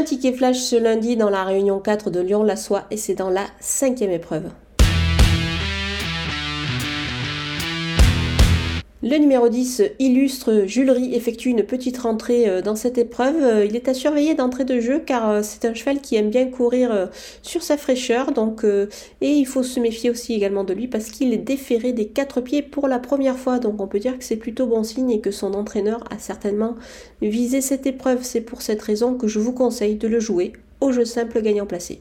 Un ticket flash ce lundi dans la réunion 4 de Lyon-la-Soie et c'est dans la cinquième épreuve. Le numéro 10, illustre Julery, effectue une petite rentrée euh, dans cette épreuve. Euh, il est à surveiller d'entrée de jeu car euh, c'est un cheval qui aime bien courir sur sa fraîcheur. Donc, et il faut se méfier aussi également de lui parce qu'il est déféré des quatre pieds pour la première fois. Donc on peut dire que c'est plutôt bon signe et que son entraîneur a certainement visé cette épreuve. C'est pour cette raison que je vous conseille de le jouer au jeu simple gagnant placé.